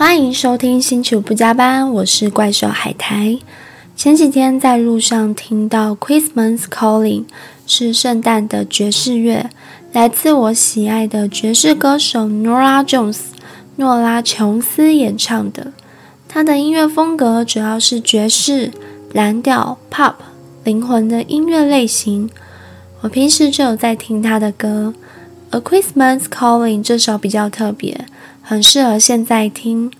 欢迎收听《星球不加班》，我是怪兽海苔。前几天在路上听到《Christmas Calling》，是圣诞的爵士乐，来自我喜爱的爵士歌手 Nora Jones（ 诺拉·琼斯）演唱的。他的音乐风格主要是爵士、蓝调、pop、灵魂的音乐类型。我平时就有在听他的歌，而《Christmas Calling》这首比较特别。很适合现在听，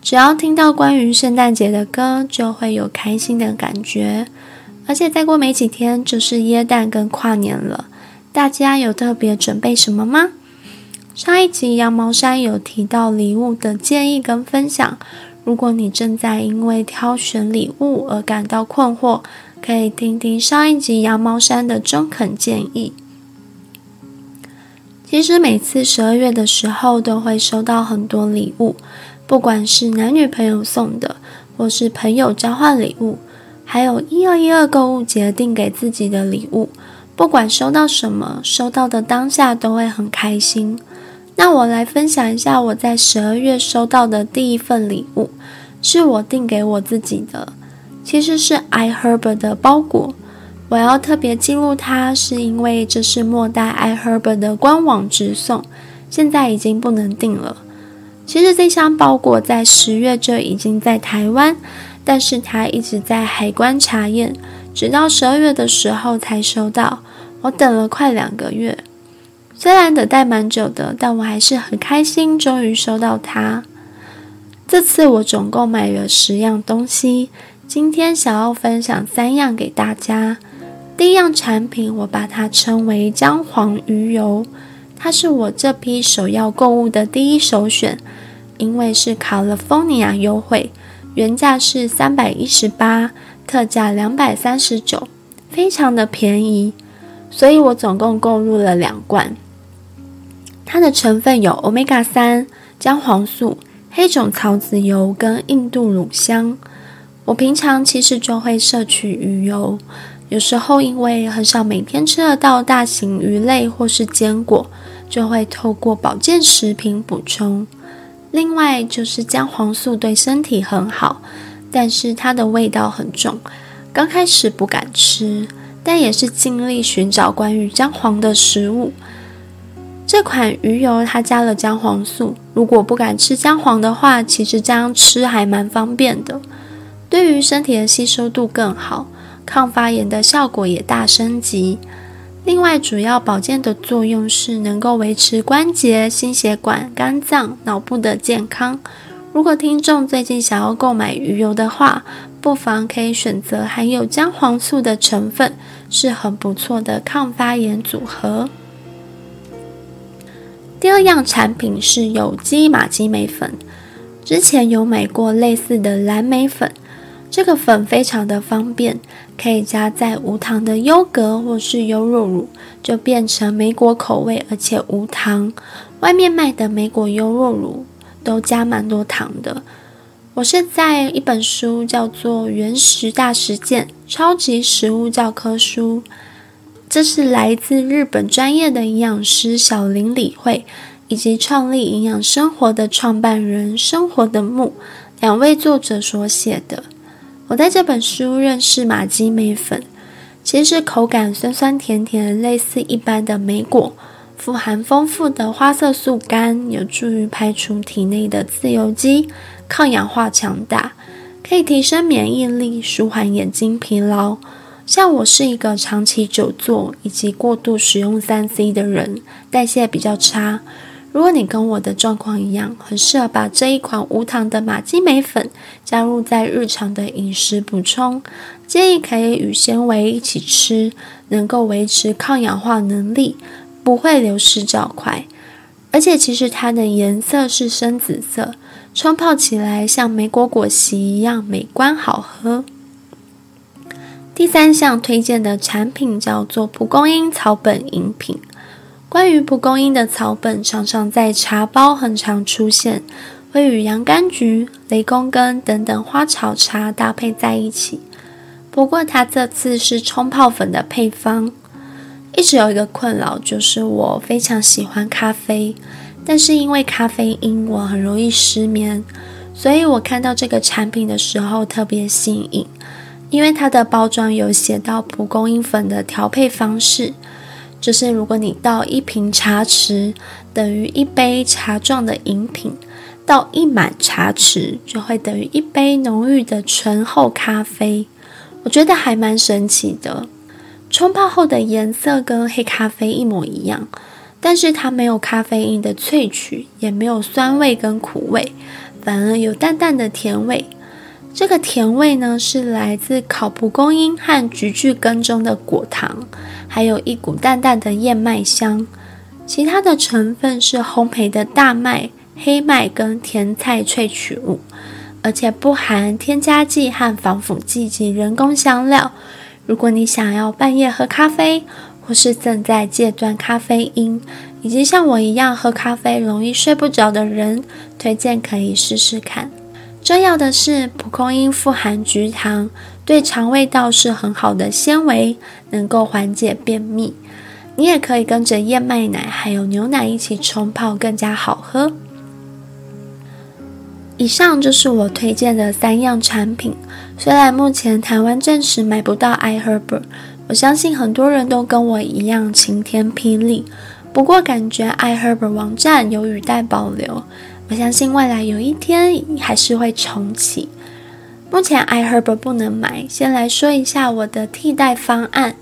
只要听到关于圣诞节的歌，就会有开心的感觉。而且再过没几天就是耶诞跟跨年了，大家有特别准备什么吗？上一集羊毛衫有提到礼物的建议跟分享，如果你正在因为挑选礼物而感到困惑，可以听听上一集羊毛衫的中肯建议。其实每次十二月的时候，都会收到很多礼物，不管是男女朋友送的，或是朋友交换礼物，还有一二一二购物节订给自己的礼物。不管收到什么，收到的当下都会很开心。那我来分享一下我在十二月收到的第一份礼物，是我订给我自己的，其实是 iHerb 的包裹。我要特别记录它，是因为这是莫代 iHerb 的官网直送，现在已经不能订了。其实这箱包裹在十月就已经在台湾，但是它一直在海关查验，直到十二月的时候才收到。我等了快两个月，虽然等待蛮久的，但我还是很开心，终于收到它。这次我总共买了十样东西，今天想要分享三样给大家。第一样产品，我把它称为姜黄鱼油，它是我这批首要购物的第一首选，因为是 California 优惠，原价是三百一十八，特价两百三十九，非常的便宜，所以我总共购入了两罐。它的成分有 Omega 三、姜黄素、黑种草籽油跟印度乳香。我平常其实就会摄取鱼油。有时候因为很少每天吃得到大型鱼类或是坚果，就会透过保健食品补充。另外就是姜黄素对身体很好，但是它的味道很重，刚开始不敢吃，但也是尽力寻找关于姜黄的食物。这款鱼油它加了姜黄素，如果不敢吃姜黄的话，其实这样吃还蛮方便的，对于身体的吸收度更好。抗发炎的效果也大升级。另外，主要保健的作用是能够维持关节、心血管、肝脏、脑部的健康。如果听众最近想要购买鱼油的话，不妨可以选择含有姜黄素的成分，是很不错的抗发炎组合。第二样产品是有机马基美粉，之前有买过类似的蓝莓粉。这个粉非常的方便，可以加在无糖的优格或是优酪乳，就变成莓果口味，而且无糖。外面卖的莓果优酪乳都加蛮多糖的。我是在一本书叫做《原食大实践：超级食物教科书》，这是来自日本专业的营养师小林理惠以及创立营养生活的创办人生活的木两位作者所写的。我在这本书认识马基梅粉，其实是口感酸酸甜甜，类似一般的莓果，富含丰富的花色素苷，有助于排除体内的自由基，抗氧化强大，可以提升免疫力，舒缓眼睛疲劳。像我是一个长期久坐以及过度使用三 C 的人，代谢比较差。如果你跟我的状况一样，很适合把这一款无糖的马基美粉加入在日常的饮食补充，建议可以与纤维一起吃，能够维持抗氧化能力，不会流失较快。而且其实它的颜色是深紫色，冲泡起来像莓果果昔一样美观好喝。第三项推荐的产品叫做蒲公英草本饮品。关于蒲公英的草本，常常在茶包很常出现，会与洋甘菊、雷公根等等花草茶搭配在一起。不过，它这次是冲泡粉的配方。一直有一个困扰，就是我非常喜欢咖啡，但是因为咖啡因，我很容易失眠，所以我看到这个产品的时候特别新颖，因为它的包装有写到蒲公英粉的调配方式，就是如果你倒一瓶茶匙等于一杯茶状的饮品，倒一满茶匙就会等于一杯浓郁的醇厚咖啡。我觉得还蛮神奇的，冲泡后的颜色跟黑咖啡一模一样，但是它没有咖啡因的萃取，也没有酸味跟苦味。反而有淡淡的甜味，这个甜味呢是来自烤蒲公英和菊苣根中的果糖，还有一股淡淡的燕麦香。其他的成分是烘焙的大麦、黑麦跟甜菜萃取物，而且不含添加剂和防腐剂及人工香料。如果你想要半夜喝咖啡，或是正在戒断咖啡因，以及像我一样喝咖啡容易睡不着的人，推荐可以试试看。重要的是，蒲公英富含菊糖，对肠胃道是很好的纤维，能够缓解便秘。你也可以跟着燕麦奶还有牛奶一起冲泡，更加好喝。以上就是我推荐的三样产品。虽然目前台湾暂时买不到 iHerb。我相信很多人都跟我一样晴天霹雳，不过感觉 iHerb 网站有语待保留。我相信未来有一天还是会重启。目前 iHerb 不能买，先来说一下我的替代方案。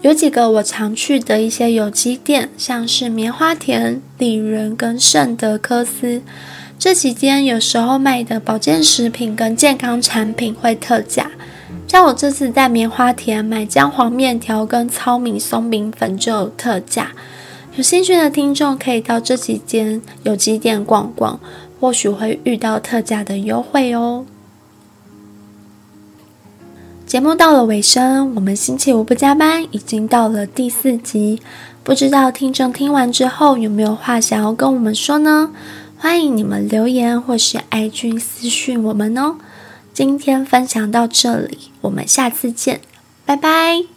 有几个我常去的一些有机店，像是棉花田、丽人跟圣德科斯，这几间有时候卖的保健食品跟健康产品会特价。像我这次在棉花田买姜黄面条跟糙米松饼粉就有特价，有兴趣的听众可以到这几间有机店逛逛，或许会遇到特价的优惠哦。节目到了尾声，我们星期五不加班已经到了第四集，不知道听众听完之后有没有话想要跟我们说呢？欢迎你们留言或是爱君私讯我们哦。今天分享到这里，我们下次见，拜拜。